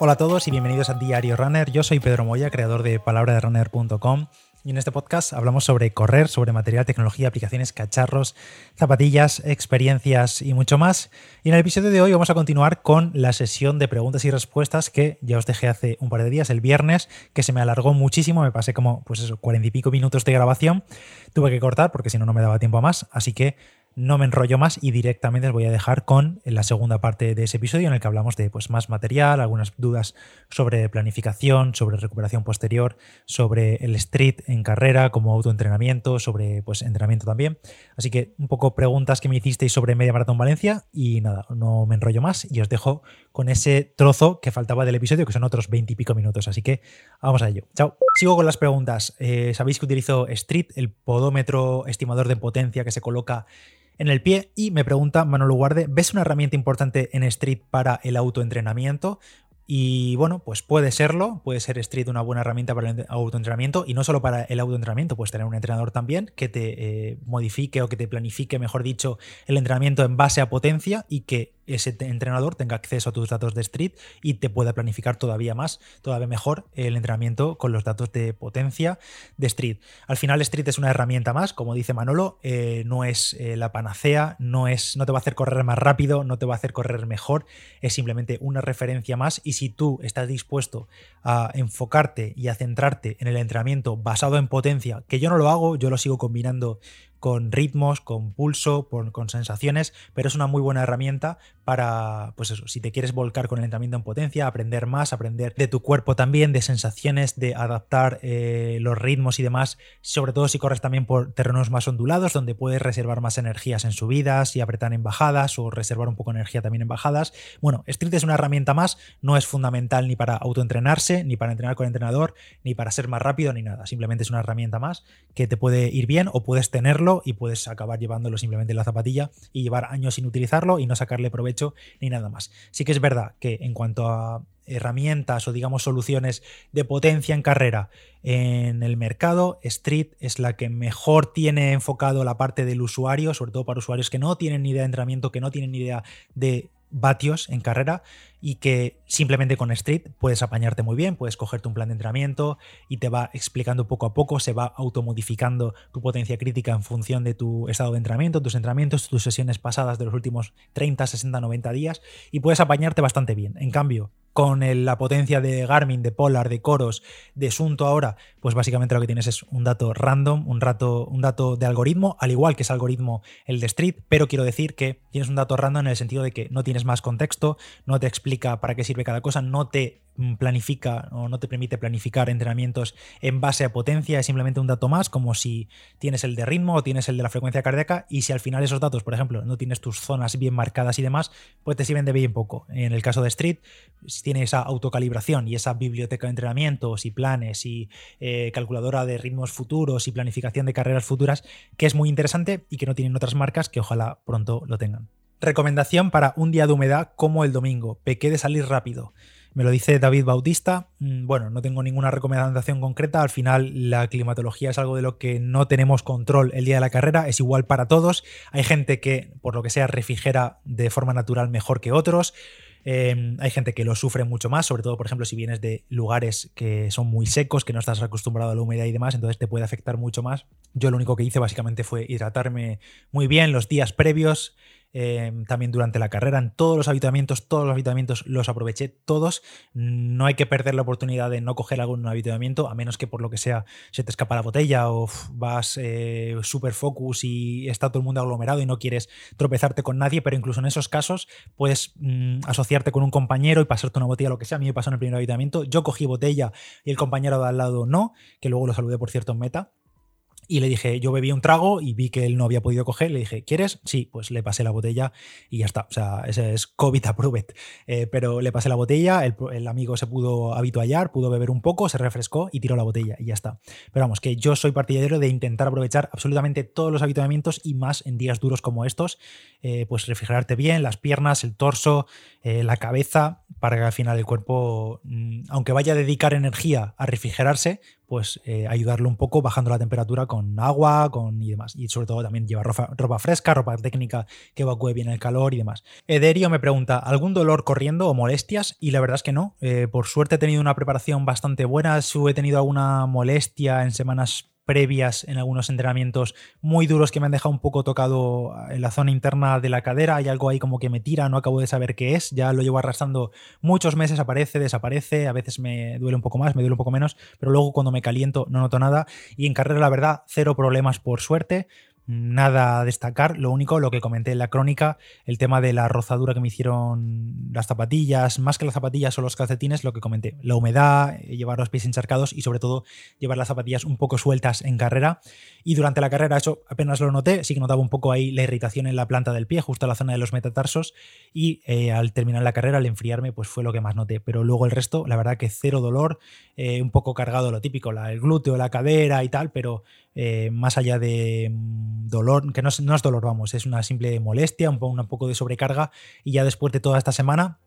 Hola a todos y bienvenidos a Diario Runner. Yo soy Pedro Moya, creador de palabraderunner.com y en este podcast hablamos sobre correr, sobre material, tecnología, aplicaciones, cacharros, zapatillas, experiencias y mucho más. Y en el episodio de hoy vamos a continuar con la sesión de preguntas y respuestas que ya os dejé hace un par de días, el viernes, que se me alargó muchísimo, me pasé como pues eso, cuarenta y pico minutos de grabación. Tuve que cortar porque si no no me daba tiempo a más, así que no me enrollo más y directamente os voy a dejar con la segunda parte de ese episodio en el que hablamos de pues, más material, algunas dudas sobre planificación, sobre recuperación posterior, sobre el street en carrera como autoentrenamiento, sobre pues, entrenamiento también. Así que un poco preguntas que me hicisteis sobre Media Maratón Valencia y nada, no me enrollo más y os dejo con ese trozo que faltaba del episodio, que son otros 20 y pico minutos. Así que vamos a ello. Chao. Sigo con las preguntas. Eh, Sabéis que utilizo Street, el podómetro estimador de potencia que se coloca en el pie y me pregunta Manolo Guarde, ¿ves una herramienta importante en Street para el autoentrenamiento? Y bueno, pues puede serlo, puede ser Street una buena herramienta para el autoentrenamiento y no solo para el autoentrenamiento, puedes tener un entrenador también que te eh, modifique o que te planifique, mejor dicho, el entrenamiento en base a potencia y que ese entrenador tenga acceso a tus datos de Street y te pueda planificar todavía más, todavía mejor el entrenamiento con los datos de potencia de Street. Al final Street es una herramienta más, como dice Manolo, eh, no es eh, la panacea, no, es, no te va a hacer correr más rápido, no te va a hacer correr mejor, es simplemente una referencia más y si tú estás dispuesto a enfocarte y a centrarte en el entrenamiento basado en potencia, que yo no lo hago, yo lo sigo combinando con ritmos, con pulso, con sensaciones, pero es una muy buena herramienta para, pues eso, si te quieres volcar con el entrenamiento en potencia, aprender más, aprender de tu cuerpo también, de sensaciones, de adaptar eh, los ritmos y demás, sobre todo si corres también por terrenos más ondulados, donde puedes reservar más energías en subidas y apretar en bajadas o reservar un poco de energía también en bajadas. Bueno, Street es una herramienta más, no es fundamental ni para autoentrenarse, ni para entrenar con entrenador, ni para ser más rápido, ni nada. Simplemente es una herramienta más que te puede ir bien o puedes tenerlo y puedes acabar llevándolo simplemente en la zapatilla y llevar años sin utilizarlo y no sacarle provecho ni nada más. Sí que es verdad que en cuanto a herramientas o digamos soluciones de potencia en carrera en el mercado, Street es la que mejor tiene enfocado la parte del usuario, sobre todo para usuarios que no tienen ni idea de entrenamiento, que no tienen ni idea de vatios en carrera y que simplemente con Street puedes apañarte muy bien, puedes cogerte un plan de entrenamiento y te va explicando poco a poco, se va automodificando tu potencia crítica en función de tu estado de entrenamiento, tus entrenamientos, tus sesiones pasadas de los últimos 30, 60, 90 días y puedes apañarte bastante bien. En cambio, con la potencia de Garmin, de Polar, de Coros, de Sunto ahora, pues básicamente lo que tienes es un dato random, un, rato, un dato de algoritmo, al igual que es algoritmo el de Street, pero quiero decir que tienes un dato random en el sentido de que no tienes más contexto, no te explica para qué sirve cada cosa, no te planifica o no te permite planificar entrenamientos en base a potencia, es simplemente un dato más, como si tienes el de ritmo o tienes el de la frecuencia cardíaca, y si al final esos datos, por ejemplo, no tienes tus zonas bien marcadas y demás, pues te sirven de bien poco. En el caso de Street, si tienes esa autocalibración y esa biblioteca de entrenamientos y planes y eh, calculadora de ritmos futuros y planificación de carreras futuras, que es muy interesante y que no tienen otras marcas que ojalá pronto lo tengan. Recomendación para un día de humedad como el domingo. Pequé de salir rápido. Me lo dice David Bautista. Mm, bueno, no tengo ninguna recomendación concreta. Al final, la climatología es algo de lo que no tenemos control el día de la carrera. Es igual para todos. Hay gente que, por lo que sea, refrigera de forma natural mejor que otros. Em, hay gente que lo sufre mucho más, sobre todo, por ejemplo, si vienes de lugares que son muy secos, que no estás acostumbrado a la humedad y demás, entonces te puede afectar mucho más. Yo lo único que hice básicamente fue hidratarme muy bien los días previos, Em, también durante la carrera, en todos los habituamientos, todos los habituamientos los aproveché todos. No hay que perder la oportunidad de no coger algún habituamiento, a menos que por lo que sea se te escapa la botella o vas eh, super focus y está todo el mundo aglomerado y no quieres tropezarte con nadie, pero incluso en esos casos puedes mm, asociarte con un compañero y pasarte una botella, lo que sea. A mí me pasó en el primer habituamiento, yo cogí botella y el compañero de al lado no, que luego lo saludé por cierto en meta. Y le dije, yo bebí un trago y vi que él no había podido coger. Le dije, ¿quieres? Sí, pues le pasé la botella y ya está. O sea, ese es COVID approved. Eh, pero le pasé la botella, el, amigo se pudo habituallar, pudo beber un poco, se refrescó y tiró la botella y ya está. Pero vamos, que yo soy partidario de intentar aprovechar absolutamente todos los habituamientos y más en días duros como estos. Eh, pues refrigerarte bien las piernas, el torso, eh, la cabeza, para que al final el cuerpo, mm, aunque vaya a dedicar energía a refrigerarse, pues eh, ayudarlo un poco bajando la temperatura con agua con y demás. Y sobre todo también llevar ropa, fresca, ropa técnica que evacúe bien el calor y demás. Ederio me pregunta, ¿algún dolor corriendo o molestias? Y la verdad es que no. Eh, por suerte he tenido una preparación bastante buena. Si he tenido alguna molestia en semanas previas en algunos entrenamientos muy duros que me han dejado un poco tocado en la zona interna de la cadera. Hay algo ahí como que me tira, no acabo de saber qué es. Ya lo llevo arrastrando muchos meses, aparece, desaparece. A veces me duele un poco más, me duele un poco menos, pero luego cuando me caliento no noto nada. Y en carrera, la verdad, cero problemas por suerte nada a destacar. Lo único, lo que comenté en la crónica, el tema de la rozadura que me hicieron las zapatillas, más que las zapatillas o los calcetines, lo que comenté. La humedad, eh, llevar los pies encharcados y sobre todo llevar las zapatillas un poco sueltas en carrera. Y durante la carrera eso apenas lo noté, sí que notaba un poco ahí la irritación en la planta del pie, justo a la zona de los metatarsos. Y eh, al terminar la carrera, al enfriarme, pues fue lo que más noté. Pero luego el resto, la verdad que cero dolor, eh, un poco cargado lo típico, el glúteo, la cadera y tal, pero eh, más allá de mm, dolor, que no es, es, dolor, vamos, es una simple molestia, un, poco de sobrecarga y ya después de toda esta semana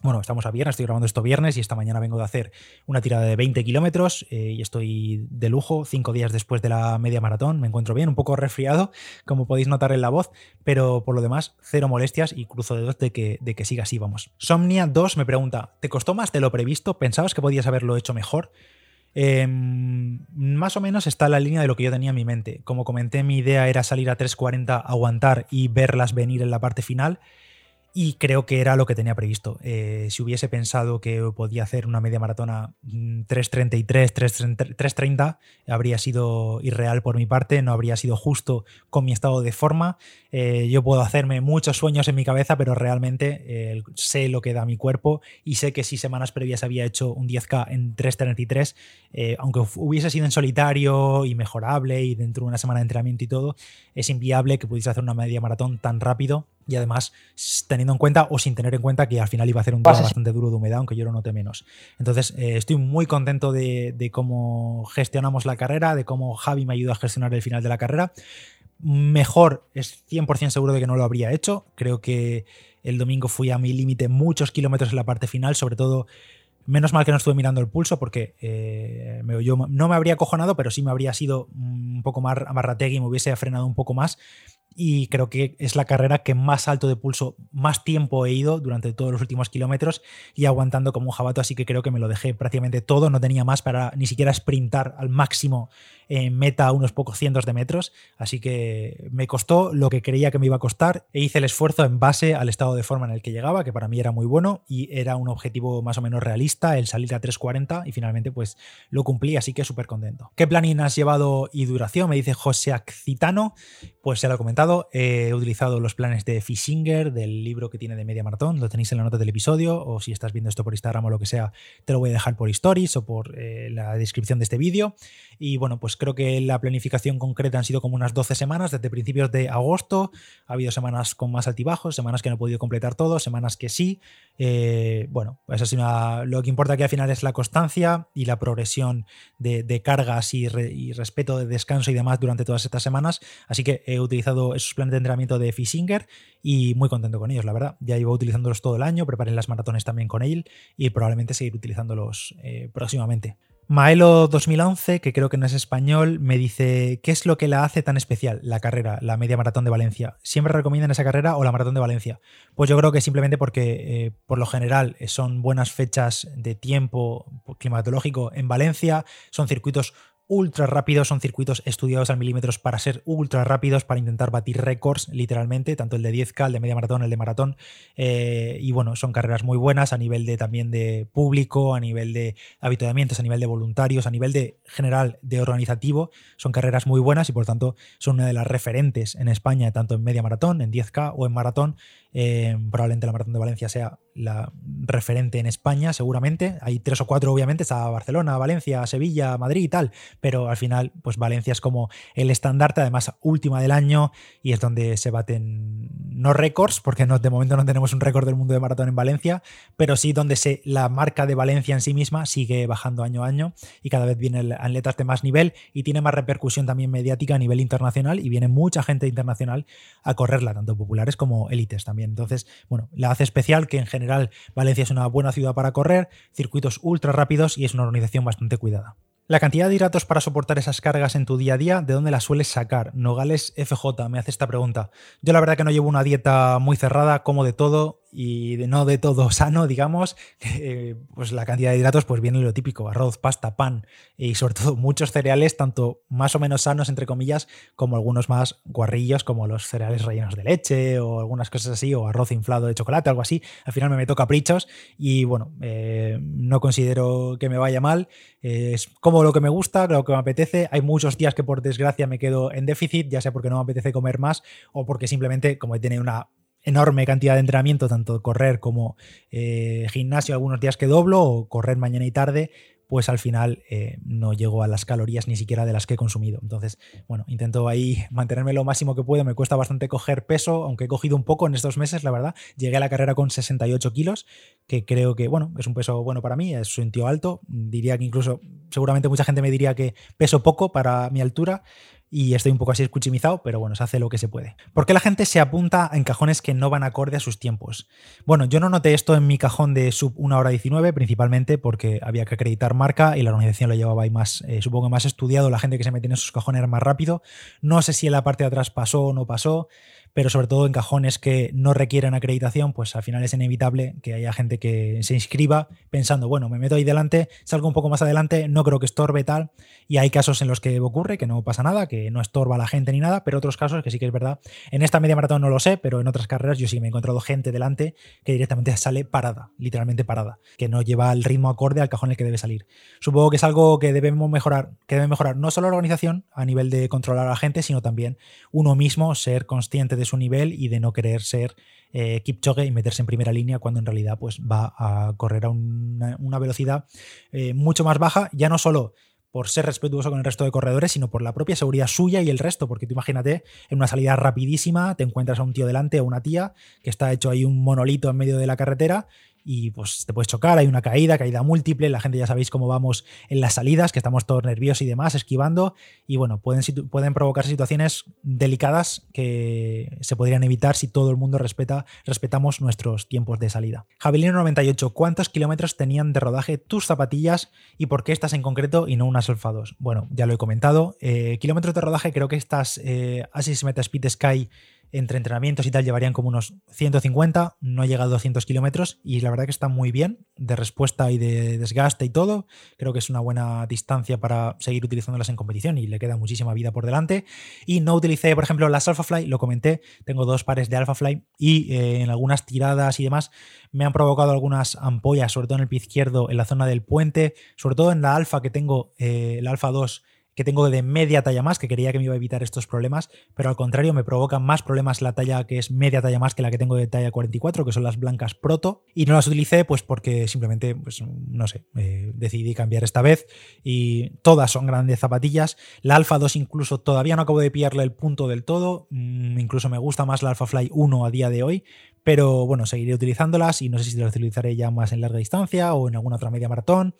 bueno, estamos a viernes, estoy grabando esto viernes y esta mañana vengo de hacer una tirada de 20 kilómetros eh, y estoy de lujo, cinco días después de la media maratón, me encuentro bien, un poco resfriado, como podéis notar en la voz, pero por lo demás, cero molestias y cruzo de dos de que, de que siga así, vamos. Somnia 2 me pregunta, ¿te costó más de lo previsto? ¿Pensabas que podías haberlo hecho mejor? Em, más o menos está la línea de lo que yo tenía en mi mente. Como comenté, mi idea era salir a 3.40, aguantar y verlas venir en la parte final y creo que era lo que tenía previsto. Eh, si hubiese pensado que podía hacer una media maratona 3.33, mm, 3.30, habría sido irreal por mi parte, no habría sido justo con mi estado de forma. Eh, yo puedo hacerme muchos sueños en mi cabeza, pero realmente eh, sé lo que da mi cuerpo y sé que si semanas previas había hecho un 10K en 3.33, aunque hubiese sido en solitario y mejorable y dentro de una semana de entrenamiento y todo, es inviable que pudiese hacer una media maratón tan rápido y además teniendo en cuenta o sin tener en cuenta que al final iba a ser un día bastante duro de humedad, aunque yo lo note menos. Entonces, eh, estoy muy contento de, cómo gestionamos la carrera, de cómo Javi me ayudó a gestionar el final de la carrera. Mejor, es 100% seguro de que no lo habría hecho. Creo que el domingo fui a mi límite muchos kilómetros en la parte final, sobre todo Menos mal que no estuve mirando el pulso porque eh, yo no me habría cojonado, pero sí me habría sido un poco más amarrategui y me hubiese frenado un poco más y creo que es la carrera que más alto de pulso, más tiempo he ido durante todos los últimos kilómetros y aguantando como un jabato, así que creo que me lo dejé prácticamente todo, no tenía más para ni siquiera sprintar al máximo en meta a unos pocos cientos de metros, así que me costó lo que creía que me iba a costar e hice el esfuerzo en base al estado de forma en el que llegaba, que para mí era muy bueno y era un objetivo más o menos realista, el salir a 3.40 y finalmente pues lo cumplí, así que súper contento. ¿Qué planning has llevado y duración? Me dice José Accitano, pues ya lo he comentado he utilizado los planes de Fishinger, del libro que tiene de media maratón, lo tenéis en la nota del episodio, o si estás viendo esto por Instagram o lo que sea, te lo voy a dejar por stories o por eh, la descripción de este vídeo. Y bueno, pues creo que la planificación concreta han sido como unas 12 semanas, desde principios de agosto. Ha habido semanas con más altibajos, semanas que no he podido completar todo, semanas que sí. Eh, bueno, pues así lo que importa aquí al final es la constancia y la progresión de, cargas y respeto de descanso y demás durante todas estas semanas. Así que he utilizado esos planes de entrenamiento de Fishinger y muy contento con ellos, la verdad. Ya llevo utilizándolos todo el año, preparé las maratones también con él y probablemente seguir utilizándolos eh, próximamente. Maelo 2011, que creo que no es español, me dice, ¿qué es lo que la hace tan especial la carrera, la media maratón de Valencia? ¿Siempre recomiendan esa carrera o la maratón de Valencia? Pues yo creo que simplemente porque eh, por lo general son buenas fechas de tiempo climatológico en Valencia, son circuitos ultra rápidos, son circuitos estudiados al milímetros para ser ultra rápidos, para intentar batir récords, literalmente, tanto el de 10K, el de media maratón, el de maratón. Eh, y bueno, son carreras muy buenas a nivel de también de público, a nivel de habituamientos, a nivel de voluntarios, a nivel de general de organizativo. Son carreras muy buenas y por tanto son una de las referentes en España, tanto en media maratón, en 10K o en maratón. Eh, probablemente la maratón de Valencia sea la referente en España, seguramente. Hay tres o cuatro, obviamente, está Barcelona, Valencia, Sevilla, Madrid y tal, pero al final, pues Valencia es como el estandarte, además última del año, y es donde se baten no récords, porque no, de momento no tenemos un récord del mundo de maratón en Valencia, pero sí donde se, la marca de Valencia en sí misma sigue bajando año a año y cada vez vienen atletas de más nivel y tiene más repercusión también mediática a nivel internacional y viene mucha gente internacional a correrla, tanto populares como élites también. Entonces, bueno, la hace especial que en general Valencia es una buena ciudad para correr, circuitos ultra rápidos y es una organización bastante cuidada. La cantidad de hidratos para soportar esas cargas en tu día a día, ¿de dónde las sueles sacar? Nogales FJ me hace esta pregunta. Yo la verdad que no llevo una dieta muy cerrada, como de todo y de no de todo sano, digamos, eh, pues la cantidad de hidratos pues viene lo típico, arroz, pasta, pan y sobre todo muchos cereales, tanto más o menos sanos, entre comillas, como algunos más guarrillos, como los cereales rellenos de leche o algunas cosas así, o arroz inflado de chocolate, algo así. Al final me meto caprichos y bueno, eh, no considero que me vaya mal, eh, es como lo que me gusta, lo que me apetece. Hay muchos días que por desgracia me quedo en déficit, ya sea porque no me apetece comer más o porque simplemente como he tenido una enorme cantidad de entrenamiento, tanto correr como eh, gimnasio, algunos días que doblo o correr mañana y tarde, pues al final eh, no llego a las calorías ni siquiera de las que he consumido. Entonces, bueno, intento ahí mantenerme lo máximo que puedo. Me cuesta bastante coger peso, aunque he cogido un poco en estos meses, la verdad. Llegué a la carrera con 68 kilos, que creo que, bueno, es un peso bueno para mí, es un tío alto. Diría que incluso, seguramente mucha gente me diría que peso poco para mi altura, y estoy un poco así escuchimizado, pero bueno, se hace lo que se puede. ¿Por qué la gente se apunta en cajones que no van acorde a sus tiempos? Bueno, yo no noté esto en mi cajón de sub 1 hora 19, principalmente porque había que acreditar marca y la organización lo llevaba ahí más, eh, supongo más estudiado, la gente que se metía en esos cajones era más rápido. No sé si en la parte de atrás pasó o no pasó pero sobre todo en cajones que no requieren acreditación, pues al final es inevitable que haya gente que se inscriba pensando, bueno, me meto ahí delante, salgo un poco más adelante, no creo que estorbe tal, y hay casos en los que ocurre que no pasa nada, que no estorba a la gente ni nada, pero otros casos que sí que es verdad. En esta media maratón no lo sé, pero en otras carreras yo sí me he encontrado gente delante que directamente sale parada, literalmente parada, que no lleva el ritmo acorde al cajón en el que debe salir. Supongo que es algo que debemos mejorar, que debe mejorar no solo la organización a nivel de controlar a la gente, sino también uno mismo ser consciente de su nivel y de no querer ser eh, Kipchoge y meterse en primera línea cuando en realidad pues, va a correr a una, velocidad eh, mucho más baja, ya no solo por ser respetuoso con el resto de corredores, sino por la propia seguridad suya y el resto, porque tú imagínate en una salida rapidísima, te encuentras a un tío delante o una tía que está hecho ahí un monolito en medio de la carretera y pues te puedes chocar, hay una caída, caída múltiple, la gente ya sabéis cómo vamos en las salidas, que estamos todos nerviosos y demás, esquivando, y bueno, pueden, pueden provocar situaciones delicadas que se podrían evitar si todo el mundo respeta, respetamos nuestros tiempos de salida. Javelino 98, ¿cuántos kilómetros tenían de rodaje tus zapatillas y por qué estas en concreto y no unas Alfa 2? Bueno, ya lo he comentado, eh, kilómetros de rodaje creo que estas eh, Asics Metaspeed Sky entre entrenamientos y tal llevarían como unos 150, no llega a 200 kilómetros y la verdad que está muy bien de respuesta y de desgaste y todo. Creo que es una buena distancia para seguir utilizándolas en competición y le queda muchísima vida por delante. Y no utilicé, por ejemplo, las Alphafly, lo comenté, tengo dos pares de Alphafly y eh, en algunas tiradas y demás me han provocado algunas ampollas, sobre todo en el pie izquierdo, en la zona del puente, sobre todo en la Alfa que tengo, eh, la Alfa 2 que tengo de media talla más, que quería que me iba a evitar estos problemas, pero al contrario me provocan más problemas la talla que es media talla más que la que tengo de talla 44, que son las blancas proto, y no las utilicé pues porque simplemente, pues no sé, eh, decidí cambiar esta vez y todas son grandes zapatillas. La Alpha 2 incluso todavía no acabo de pillarle el punto del todo, mm, incluso me gusta más la Alpha Fly 1 a día de hoy, pero bueno, seguiré utilizándolas y no sé si las utilizaré ya más en larga distancia o en alguna otra media maratón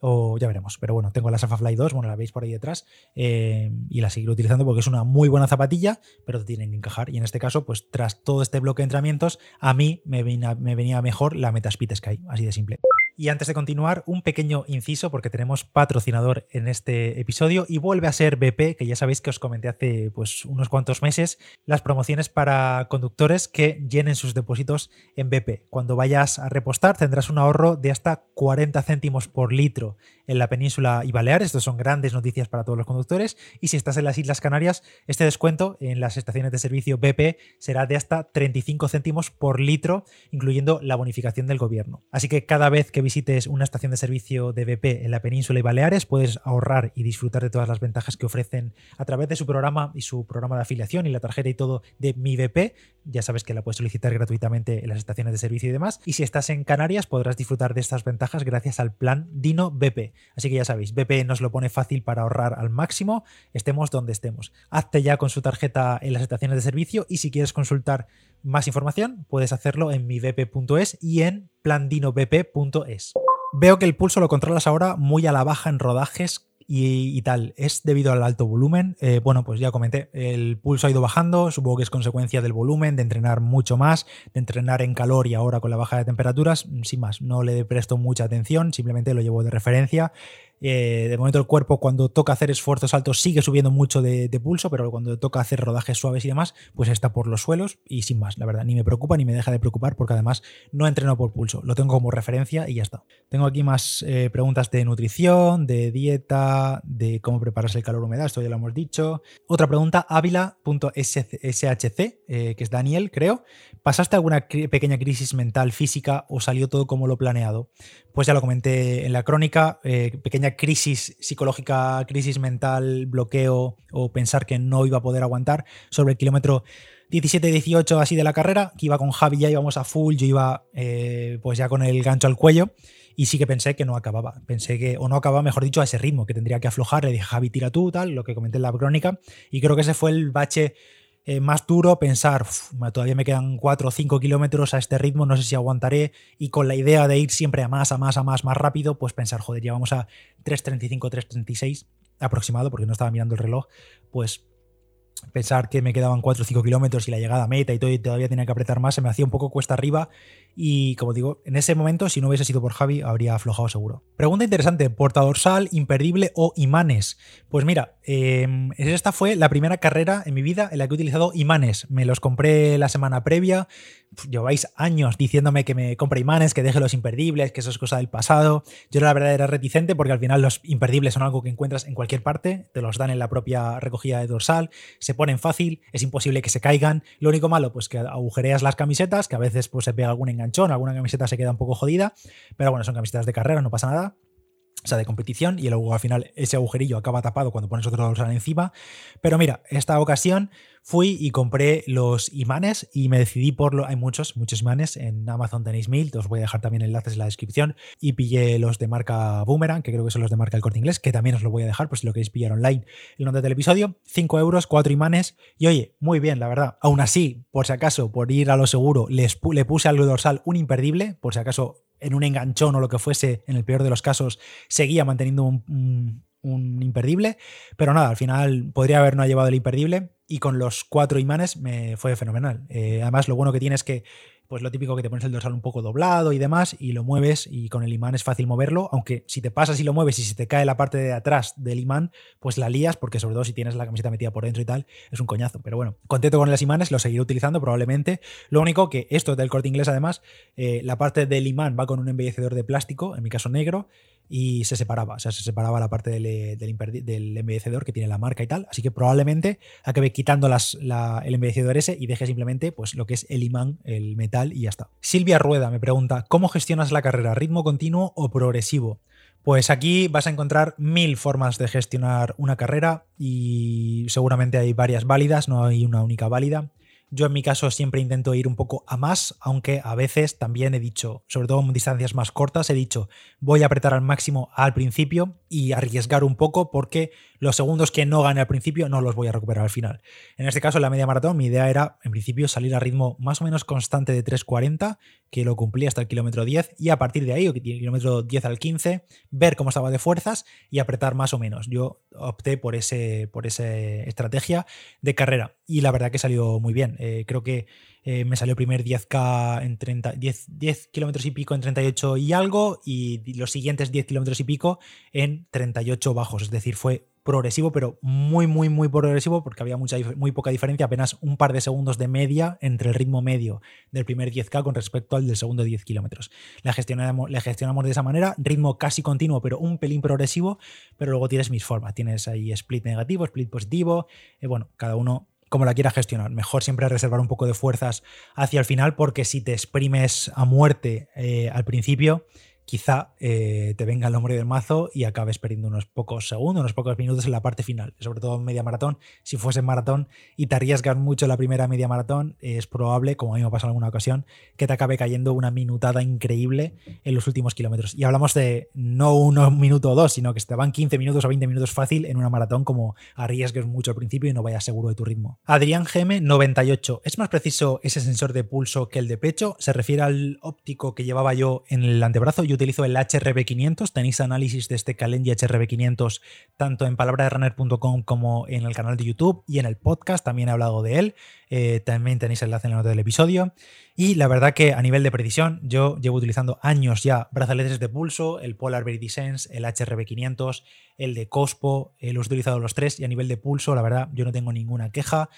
o ya veremos. Pero bueno, tengo la Safa Fly 2, bueno, la veis por ahí detrás, eh, y la seguiré utilizando porque es una muy buena zapatilla, pero tienen que encajar. Y en este caso, pues tras todo este bloque de entrenamientos, a mí me venía, me venía mejor la Metaspeed Sky, así de simple. Y antes de continuar, un pequeño inciso porque tenemos patrocinador en este episodio y vuelve a ser BP, que ya sabéis que os comenté hace pues unos cuantos meses, las promociones para conductores que llenen sus depósitos en BP. Cuando vayas a repostar tendrás un ahorro de hasta 40 céntimos por litro en la península y Baleares. Estos son grandes noticias para todos los conductores. Y si estás en las Islas Canarias, este descuento en las estaciones de servicio BP será de hasta 35 céntimos por litro, incluyendo la bonificación del gobierno. Así que cada vez que visites una estación de servicio de BP en la península y Baleares, puedes ahorrar y disfrutar de todas las ventajas que ofrecen a través de su programa y su programa de afiliación y la tarjeta y todo de Mi BP. Ya sabes que la puedes solicitar gratuitamente en las estaciones de servicio y demás. Y si estás en Canarias, podrás disfrutar de estas ventajas gracias al plan Dino BP. Así que ya sabéis, BP nos lo pone fácil para ahorrar al máximo, estemos donde estemos. Hazte ya con su tarjeta en las estaciones de servicio y si quieres consultar más información, puedes hacerlo en mibp.es y en plandinobp.es. Veo que el pulso lo controlas ahora muy a la baja en rodajes y, tal. ¿Es debido al alto volumen? Eh, bueno, pues ya comenté, el pulso ha ido bajando, supongo que es consecuencia del volumen, de entrenar mucho más, de entrenar en calor y ahora con la baja de temperaturas, sin más, no le presto mucha atención, simplemente lo llevo de referencia Eh, de momento el cuerpo cuando toca hacer esfuerzos altos sigue subiendo mucho de, pulso, pero cuando toca hacer rodajes suaves y demás, pues está por los suelos y sin más, la verdad, ni me preocupa ni me deja de preocupar porque además no entreno por pulso, lo tengo como referencia y ya está. Tengo aquí más eh, preguntas de nutrición, de dieta, de cómo prepararse el calor humedad, esto ya lo hemos dicho. Otra pregunta, ávila.shc, eh, que es Daniel, creo. ¿Pasaste alguna pequeña crisis mental, física o salió todo como lo planeado? Pues ya lo comenté en la crónica, pequeña crisis psicológica, crisis mental, bloqueo o pensar que no iba a poder aguantar. Sobre el kilómetro 17-18 así de la carrera, que iba con Javi, ya íbamos a full, yo iba eh, pues ya con el gancho al cuello y sí que pensé que no acababa, pensé que, o no acababa, mejor dicho, a ese ritmo, que tendría que aflojar, le dije Javi, tira tú, tal, lo que comenté en la crónica, y creo que ese fue el bache eh, más duro pensar, todavía me quedan 4 o 5 kilómetros a este ritmo, no sé si aguantaré, y con la idea de ir siempre a más, a más, a más, más rápido, pues pensar, joder, ya vamos a 3.35, 3.36 aproximado, porque no estaba mirando el reloj, pues pensar que me quedaban 4 o 5 kilómetros y la llegada a meta y todo y todavía tenía que apretar más, se me hacía un poco cuesta arriba y como digo, en ese momento si no hubiese sido por Javi habría aflojado seguro. Pregunta interesante, portadorsal, imperdible o imanes. Pues mira, em, esta fue la primera carrera en mi vida en la que he utilizado imanes. Me los compré la semana previa, lleváis años diciéndome que me compre imanes, que deje los imperdibles, que eso es cosa del pasado. Yo la verdad era reticente porque al final los imperdibles son algo que encuentras en cualquier parte, te los dan en la propia recogida de dorsal, se ponen fácil, es imposible que se caigan. Lo único malo, pues que agujereas las camisetas, que a veces pues, se pega algún alguna camiseta se queda un poco jodida, pero bueno, son camisetas de carrera, no pasa nada de competición, y luego al final ese agujerillo acaba tapado cuando pones otro dorsal encima. Pero mira, esta ocasión fui y compré los imanes y me decidí por lo. Hay muchos, muchos imanes. En Amazon tenéis mil, os voy a dejar también enlaces en la descripción. Y pillé los de marca Boomerang, que creo que son los de marca El Corte Inglés, que también os lo voy a dejar por si lo queréis pillar online. El nombre del episodio: 5 euros, 4 imanes. Y oye, muy bien, la verdad. Aún así, por si acaso, por ir a lo seguro, les, le puse al dorsal un imperdible, por si acaso en un enganchón o lo que fuese, en el peor de los casos, seguía manteniendo un, imperdible. Pero nada, al final podría haber no llevado el imperdible y con los cuatro imanes me fue fenomenal. Eh, además, lo bueno que tiene es que pues lo típico que te pones el dorsal un poco doblado y demás, y lo mueves y con el imán es fácil moverlo, aunque si te pasas y lo mueves y si te cae la parte de atrás del imán, pues la lías, porque sobre todo si tienes la camiseta metida por dentro y tal, es un coñazo. Pero bueno, contento con los imanes, lo seguiré utilizando probablemente. Lo único que esto del corte inglés además, eh, la parte del imán va con un embellecedor de plástico, en mi caso negro, y se separaba, o sea, se separaba la parte del, del, embellecedor que tiene la marca y tal, así que probablemente acabe quitando las, el embellecedor ese y deje simplemente pues, lo que es el imán, el metal y ya está. Silvia Rueda me pregunta, ¿cómo gestionas la carrera? ¿Ritmo continuo o progresivo? Pues aquí vas a encontrar mil formas de gestionar una carrera y seguramente hay varias válidas, no hay una única válida. Yo en mi caso siempre intento ir un poco a más, aunque a veces también he dicho, sobre todo en distancias más cortas, he dicho voy a apretar al máximo al principio y arriesgar un poco porque los segundos que no gane al principio no los voy a recuperar al final. En este caso, en la media maratón, mi idea era, en principio, salir a ritmo más o menos constante de 3.40, que lo cumplí hasta el kilómetro 10, y a partir de ahí, o que tiene kilómetro 10 al 15, ver cómo estaba de fuerzas y apretar más o menos. Yo opté por, ese, por esa estrategia de carrera, y la verdad que salió muy bien. Eh, creo que eh, me salió primer 10K en 30, 10, 10 kilómetros y pico en 38 y algo, y los siguientes 10 kilómetros y pico en 38 bajos. Es decir, fue progresivo, pero muy, muy, muy progresivo, porque había mucha, muy poca diferencia, apenas un par de segundos de media entre el ritmo medio del primer 10K con respecto al del segundo 10 kilómetros. La gestionamos, la gestionamos de esa manera, ritmo casi continuo, pero un pelín progresivo, pero luego tienes mis formas, tienes ahí split negativo, split positivo, eh, bueno, cada uno como la quiera gestionar. Mejor siempre reservar un poco de fuerzas hacia el final porque si te exprimes a muerte eh, al principio, quizá eh, te venga el nombre del mazo y acabes perdiendo unos pocos segundos, unos pocos minutos en la parte final, sobre todo en media maratón. Si fuese maratón y te arriesgas mucho la primera media maratón, es probable, como a mí me ha pasado en alguna ocasión, que te acabe cayendo una minutada increíble en los últimos kilómetros. Y hablamos de no un minuto o dos, sino que te van 15 minutos o 20 minutos fácil en una maratón, como arriesgues mucho al principio y no vayas seguro de tu ritmo. Adrián GM 98. ¿Es más preciso ese sensor de pulso que el de pecho? Se refiere al óptico que llevaba yo en el antebrazo. Utilizo el HRB500. Tenéis análisis de este Calendly HRB500 tanto en palabraderunner.com como en el canal de YouTube y en el podcast. También he hablado de él. Eh, también tenéis el enlace en la nota del episodio. Y la verdad que a nivel de precisión, yo llevo utilizando años ya brazaletes de pulso, el Polar Verity Sense, el HRB500, el de Cospo, eh, los he utilizado los tres y a nivel de pulso, la verdad, yo no tengo ninguna queja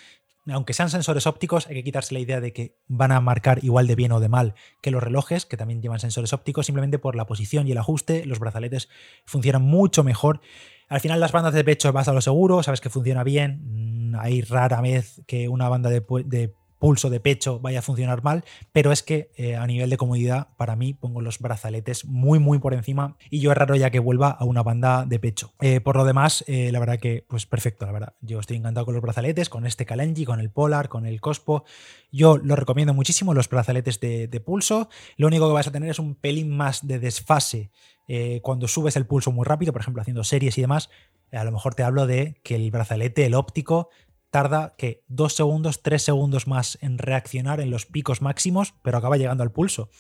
aunque sean sensores ópticos, hay que quitarse la idea de que van a marcar igual de bien o de mal que los relojes, que también llevan sensores ópticos, simplemente por la posición y el ajuste, los brazaletes funcionan mucho mejor. Al final las bandas de pecho vas a lo seguro, sabes que funciona bien, mm, hay rara vez que una banda de, de pulso de pecho vaya a funcionar mal, pero es que eh, a nivel de comodidad, para mí pongo los brazaletes muy, muy por encima y yo es raro ya que vuelva a una banda de pecho. Eh, por lo demás, eh, la verdad que, pues perfecto, la verdad. Yo estoy encantado con los brazaletes, con este Kalenji, con el Polar, con el Cospo. Yo lo recomiendo muchísimo, los brazaletes de, de pulso. Lo único que vas a tener es un pelín más de desfase cuando subes el pulso muy rápido, por ejemplo, haciendo series y demás. A lo mejor te hablo de que el brazalete, el óptico, tarda que dos segundos, tres segundos más en reaccionar en los picos máximos, pero acaba llegando al pulso.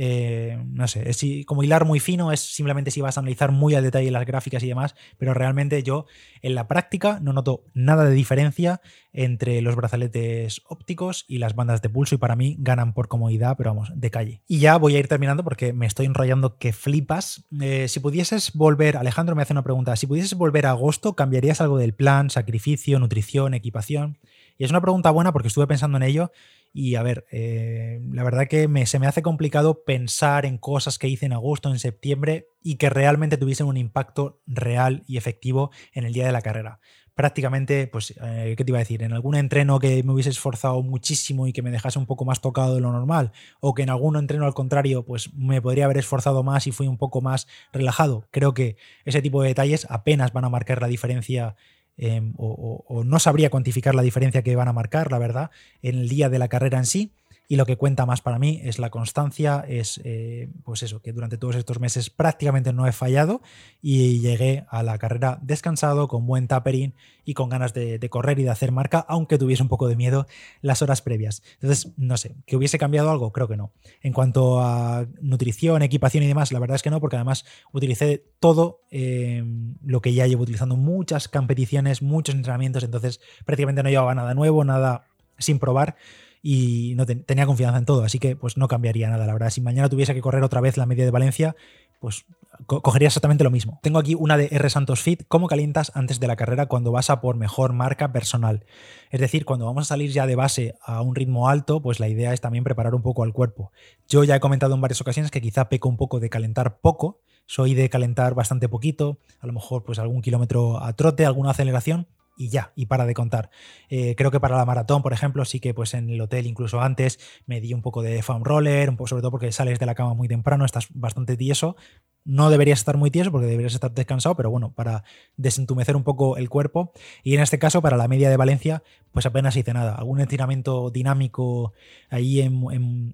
Eh, no sé, es como hilar muy fino, es simplemente si vas a analizar muy al detalle las gráficas y demás, pero realmente yo en la práctica no noto nada de diferencia entre los brazaletes ópticos y las bandas de pulso y para mí ganan por comodidad, pero vamos, de calle. Y ya voy a ir terminando porque me estoy enrollando que flipas. Eh, si pudieses volver, Alejandro me hace una pregunta, si pudieses volver a agosto, ¿cambiarías algo del plan, sacrificio, nutrición, equipación? Y es una pregunta buena porque estuve pensando en ello y a ver, eh, la verdad que se me hace complicado pensar en cosas que hice en agosto, en septiembre y que realmente tuviesen un impacto real y efectivo en el día de la carrera. Prácticamente, pues, eh, ¿qué te iba a decir? En algún entreno que me hubiese esforzado muchísimo y que me dejase un poco más tocado de lo normal, o que en algún entreno al contrario, pues me podría haber esforzado más y fui un poco más relajado. Creo que ese tipo de detalles apenas van a marcar la diferencia Em, o, no sabría cuantificar la diferencia que van a marcar, la verdad, en el día de la carrera en sí. Y lo que cuenta más para mí es la constancia, es eh, pues eso, que durante todos estos meses prácticamente no he fallado y llegué a la carrera descansado, con buen tapering y con ganas de, correr y de hacer marca, aunque tuviese un poco de miedo las horas previas. Entonces, no sé, ¿que hubiese cambiado algo? Creo que no. En cuanto a nutrición, equipación y demás, la verdad es que no, porque además utilicé todo eh, lo que ya llevo utilizando, muchas competiciones, muchos entrenamientos, entonces prácticamente no llevaba nada nuevo, nada sin probar y no tenía confianza en todo, así que pues no cambiaría nada, la verdad. Si mañana tuviese que correr otra vez la media de Valencia, pues cogería exactamente lo mismo. Tengo aquí una de R Santos Fit, ¿cómo calientas antes de la carrera cuando vas a por mejor marca personal? Es decir, cuando vamos a salir ya de base a un ritmo alto, pues la idea es también preparar un poco al cuerpo. Yo ya he comentado en varias ocasiones que quizá peco un poco de calentar poco, soy de calentar bastante poquito, a lo mejor pues algún kilómetro a trote, alguna aceleración, y ya, y para de contar. Eh, creo que para la maratón, por ejemplo, sí que pues en el hotel, incluso antes, me di un poco de foam roller, un poco, sobre todo porque sales de la cama muy temprano, estás bastante tieso. No deberías estar muy tieso porque deberías estar descansado, pero bueno, para desentumecer un poco el cuerpo. Y en este caso, para la media de Valencia, pues apenas hice nada. Algún estiramiento dinámico ahí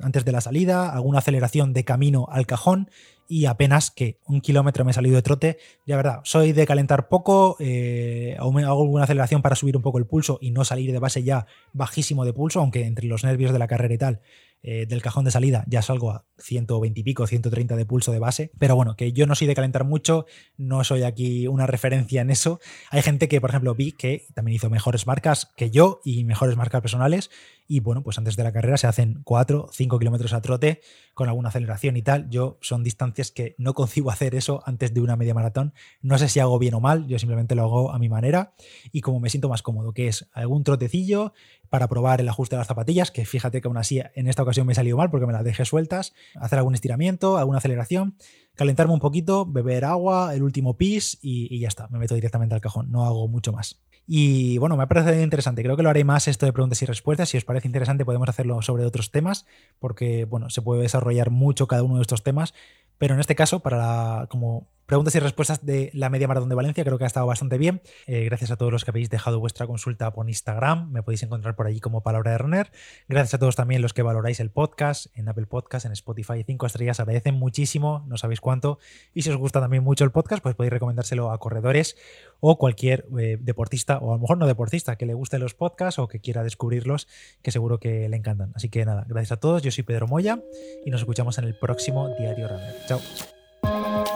antes de la salida, alguna aceleración de camino al cajón y apenas que un kilómetro me he salido de trote. Ya verdad, soy de calentar poco, eh, hago alguna aceleración para subir un poco el pulso y no salir de base ya bajísimo de pulso, aunque entre los nervios de la carrera y tal, eh, del cajón de salida ya salgo a 120 y pico, 130 de pulso de base. Pero bueno, que yo no soy de calentar mucho, no soy aquí una referencia en eso. Hay gente que, por ejemplo, vi que también hizo mejores marcas que yo y mejores marcas personales y bueno, pues antes de la carrera se hacen 4, 5 kilómetros a trote con alguna aceleración y tal. Yo son distancias que no concibo hacer eso antes de una media maratón. No sé si hago bien o mal, yo simplemente lo hago a mi manera y como me siento más cómodo, que es algún trotecillo para probar el ajuste de las zapatillas, que fíjate que aún así en esta ocasión me salió mal porque me las dejé sueltas, hacer algún estiramiento, alguna aceleración, calentarme un poquito, beber agua, el último pis y, y ya está, me meto directamente al cajón, no hago mucho más. Y bueno, me ha parecido interesante. Creo que lo haré más esto de preguntas y respuestas. Si os parece interesante, podemos hacerlo sobre otros temas, porque bueno, se puede desarrollar mucho cada uno de estos temas. Pero en este caso, para como preguntas y respuestas de la media maratón de Valencia. Creo que ha estado bastante bien. Eh, gracias a todos los que habéis dejado vuestra consulta por Instagram. Me podéis encontrar por allí como Palabra de Runner. Gracias a todos también los que valoráis el podcast en Apple Podcast, en Spotify. Cinco estrellas agradecen muchísimo, no sabéis cuánto. Y si os gusta también mucho el podcast, pues podéis recomendárselo a corredores o cualquier eh, deportista, o a lo mejor no deportista, que le guste los podcasts o que quiera descubrirlos, que seguro que le encantan. Así que nada, gracias a todos. Yo soy Pedro Moya y nos escuchamos en el próximo Diario Runner. Chao.